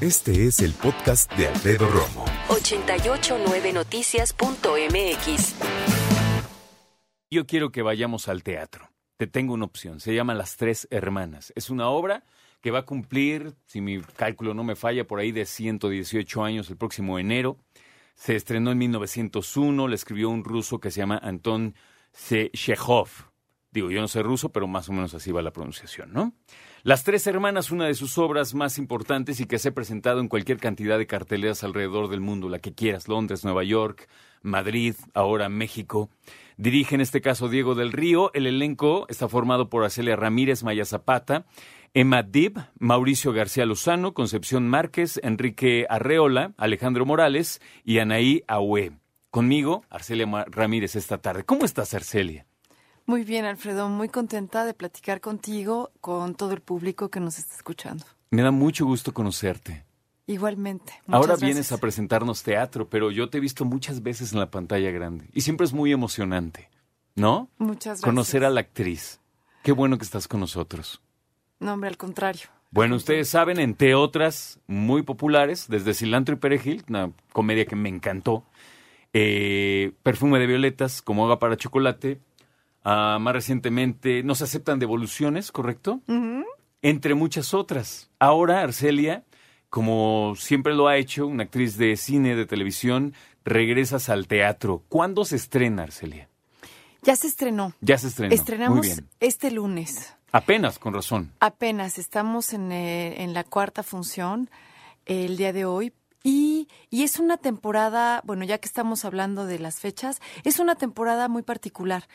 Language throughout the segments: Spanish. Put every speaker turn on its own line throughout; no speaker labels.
Este es el podcast de Alfredo Romo.
889noticias.mx.
Yo quiero que vayamos al teatro. Te tengo una opción. Se llama Las Tres Hermanas. Es una obra que va a cumplir, si mi cálculo no me falla, por ahí de 118 años el próximo enero. Se estrenó en 1901, le escribió un ruso que se llama Anton Chekhov. Digo, yo no sé ruso, pero más o menos así va la pronunciación, ¿no? Las Tres Hermanas, una de sus obras más importantes y que se ha presentado en cualquier cantidad de carteleras alrededor del mundo, la que quieras, Londres, Nueva York, Madrid, ahora México. Dirige en este caso Diego del Río. El elenco está formado por Acelia Ramírez Maya Zapata, Emma Dib, Mauricio García Lozano, Concepción Márquez, Enrique Arreola, Alejandro Morales y Anaí Aue. Conmigo, Arcelia Ramírez, esta tarde. ¿Cómo estás, Arcelia?
Muy bien, Alfredo. Muy contenta de platicar contigo, con todo el público que nos está escuchando.
Me da mucho gusto conocerte.
Igualmente.
Ahora
gracias.
vienes a presentarnos teatro, pero yo te he visto muchas veces en la pantalla grande y siempre es muy emocionante, ¿no?
Muchas gracias.
Conocer a la actriz. Qué bueno que estás con nosotros.
No, hombre, al contrario.
Bueno, ustedes saben, entre otras muy populares, desde Cilantro y Perejil, una comedia que me encantó, eh, Perfume de Violetas, como haga para chocolate, uh, más recientemente Nos aceptan devoluciones, ¿correcto?
Uh -huh.
Entre muchas otras. Ahora, Arcelia, como siempre lo ha hecho, una actriz de cine, de televisión, regresas al teatro. ¿Cuándo se estrena, Arcelia?
Ya se estrenó.
Ya se estrenó.
Estrenamos
Muy bien.
este lunes.
Apenas, con razón.
Apenas, estamos en, eh, en la cuarta función el día de hoy. Y, y, es una temporada, bueno, ya que estamos hablando de las fechas, es una temporada muy particular.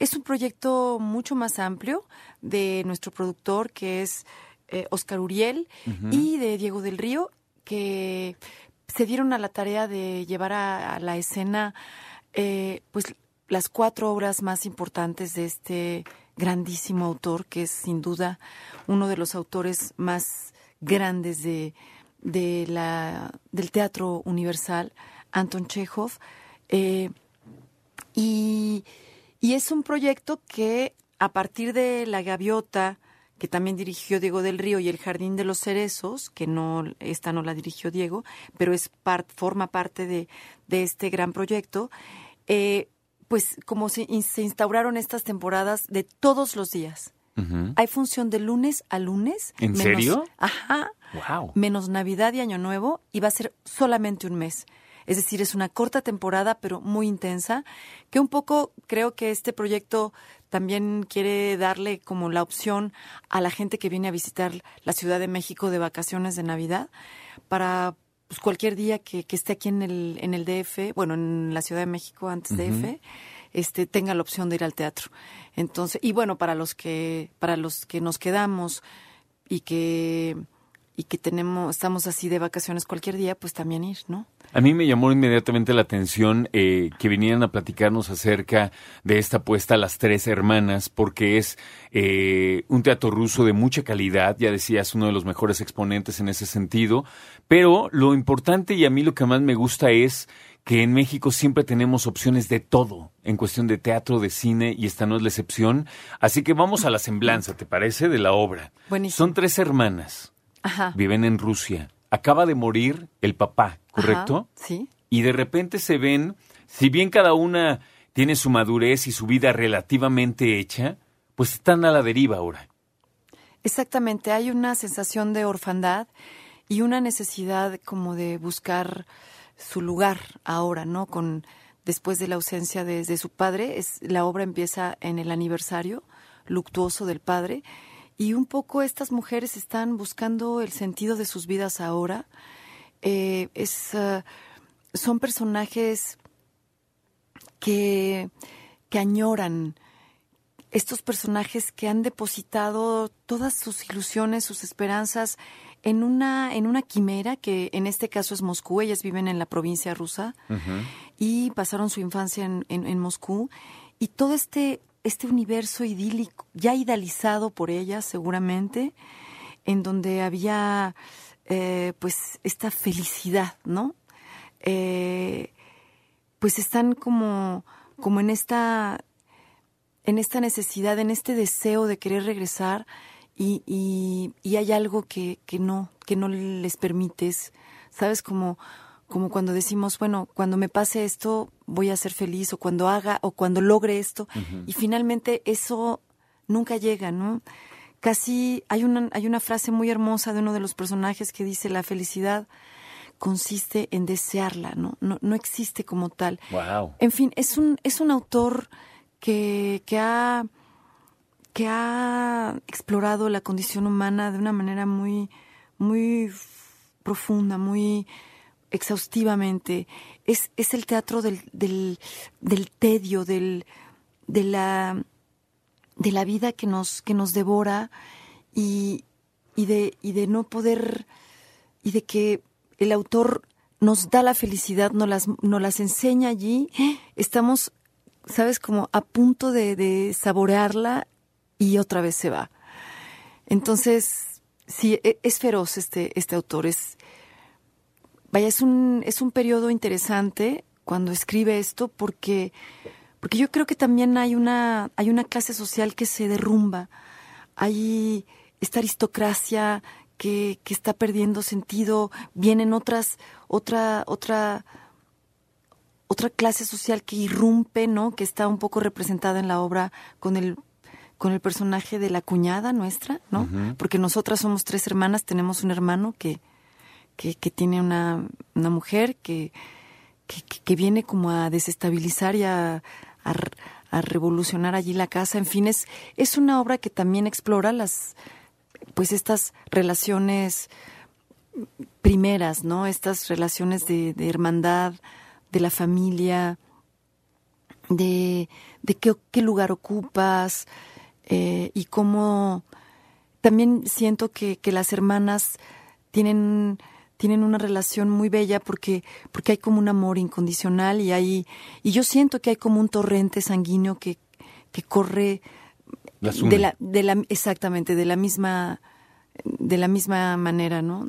Es un proyecto mucho más amplio de nuestro productor, que es eh, Oscar Uriel, uh -huh. y de Diego del Río, que se dieron a la tarea de llevar a, a la escena, eh, pues, las cuatro obras más importantes de este grandísimo autor, que es sin duda uno de los autores más grandes de, de la, del teatro universal, Anton Chekhov. Eh, y, es un proyecto que a partir de La Gaviota, que también dirigió Diego del Río, y El Jardín de los Cerezos, que no, esta no la dirigió Diego, pero es forma parte de, de este gran proyecto, eh, pues como se, se, instauraron estas temporadas de todos los días. Uh -huh. Hay función de lunes a lunes.
¿En
menos,
serio?
Ajá.
Wow.
Menos Navidad y Año Nuevo y va a ser solamente un mes. Es decir, es una corta temporada, pero muy intensa, que un poco creo que este proyecto también quiere darle como la opción a la gente que viene a visitar la Ciudad de México de vacaciones de Navidad para pues, cualquier día que, que, esté aquí en el, en el DF, bueno, en la Ciudad de México antes uh -huh. DF, este, tenga la opción de ir al teatro. Entonces, y bueno, para los que, para los que nos quedamos y que, y que tenemos, estamos así de vacaciones cualquier día, pues también ir, ¿no?
A mí me llamó inmediatamente la atención eh, que vinieran a platicarnos acerca de esta apuesta a las tres hermanas, porque es eh, un teatro ruso de mucha calidad, ya decías, uno de los mejores exponentes en ese sentido, pero lo importante y a mí lo que más me gusta es que en México siempre tenemos opciones de todo en cuestión de teatro, de cine, y esta no es la excepción. Así que vamos a la semblanza, ¿te parece? De la obra.
Buenísimo.
Son tres hermanas.
Ajá.
Viven en Rusia. Acaba de morir el papá, ¿correcto?
Ajá, sí.
Y de repente se ven, si bien cada una tiene su madurez y su vida relativamente hecha, pues están a la deriva ahora.
Exactamente, hay una sensación de orfandad y una necesidad como de buscar su lugar ahora, ¿no? Con después de la ausencia de, su padre, es la obra empieza en el aniversario luctuoso del padre y un poco estas mujeres están buscando el sentido de sus vidas ahora. Eh, es uh, son personajes que que añoran estos personajes que han depositado todas sus ilusiones, sus esperanzas en una, en una quimera, que en este caso es Moscú, ellas viven en la provincia rusa y pasaron su infancia en, en, en Moscú. Y todo este, este universo idílico, ya idealizado por ellas seguramente, en donde había eh, pues esta felicidad, ¿no? Eh, pues están como, como en esta en esta necesidad, en este deseo de querer regresar y, y, y hay algo que, que, no, que no les permites, ¿sabes? Como, como cuando decimos, bueno, cuando me pase esto voy a ser feliz o cuando haga o cuando logre esto y finalmente eso nunca llega, ¿no? Casi hay una, hay una frase muy hermosa de uno de los personajes que dice la felicidad consiste en desearla, ¿no? No, no existe como tal.
Wow.
En fin, es un, es un autor que, que, ha, que ha explorado la condición humana de una manera muy, muy profunda, muy exhaustivamente. Es, es el teatro del, del, del tedio, del, de, la, de la vida que nos, que nos devora y, y, de, y de no poder, y de que el autor nos da la felicidad, nos las, nos las enseña allí. Estamos sabes, como a punto de, de saborearla y otra vez se va. Entonces, sí, e, es feroz este, este autor. Es, vaya, es un, es un periodo interesante cuando escribe esto porque, porque yo creo que también hay una, hay una clase social que se derrumba. Hay esta aristocracia que, que está perdiendo sentido. Vienen otras, otra, otra, otra clase social que irrumpe, ¿no? Que está un poco representada en la obra con el con el personaje de la cuñada nuestra, ¿no? Porque nosotras somos tres hermanas, tenemos un hermano que, que, que tiene una, una mujer que, que, que, viene como a desestabilizar y a, a, a, revolucionar allí la casa. En fin, es, es una obra que también explora las, pues estas relaciones primeras, ¿no? Estas relaciones de, de hermandad, de la familia, de, de qué, qué, lugar ocupas eh, y cómo también siento que, que, las hermanas tienen tienen una relación muy bella porque porque hay como un amor incondicional y hay y yo siento que hay como un torrente sanguíneo que, que corre de la, de la exactamente de la misma de la misma manera, ¿no?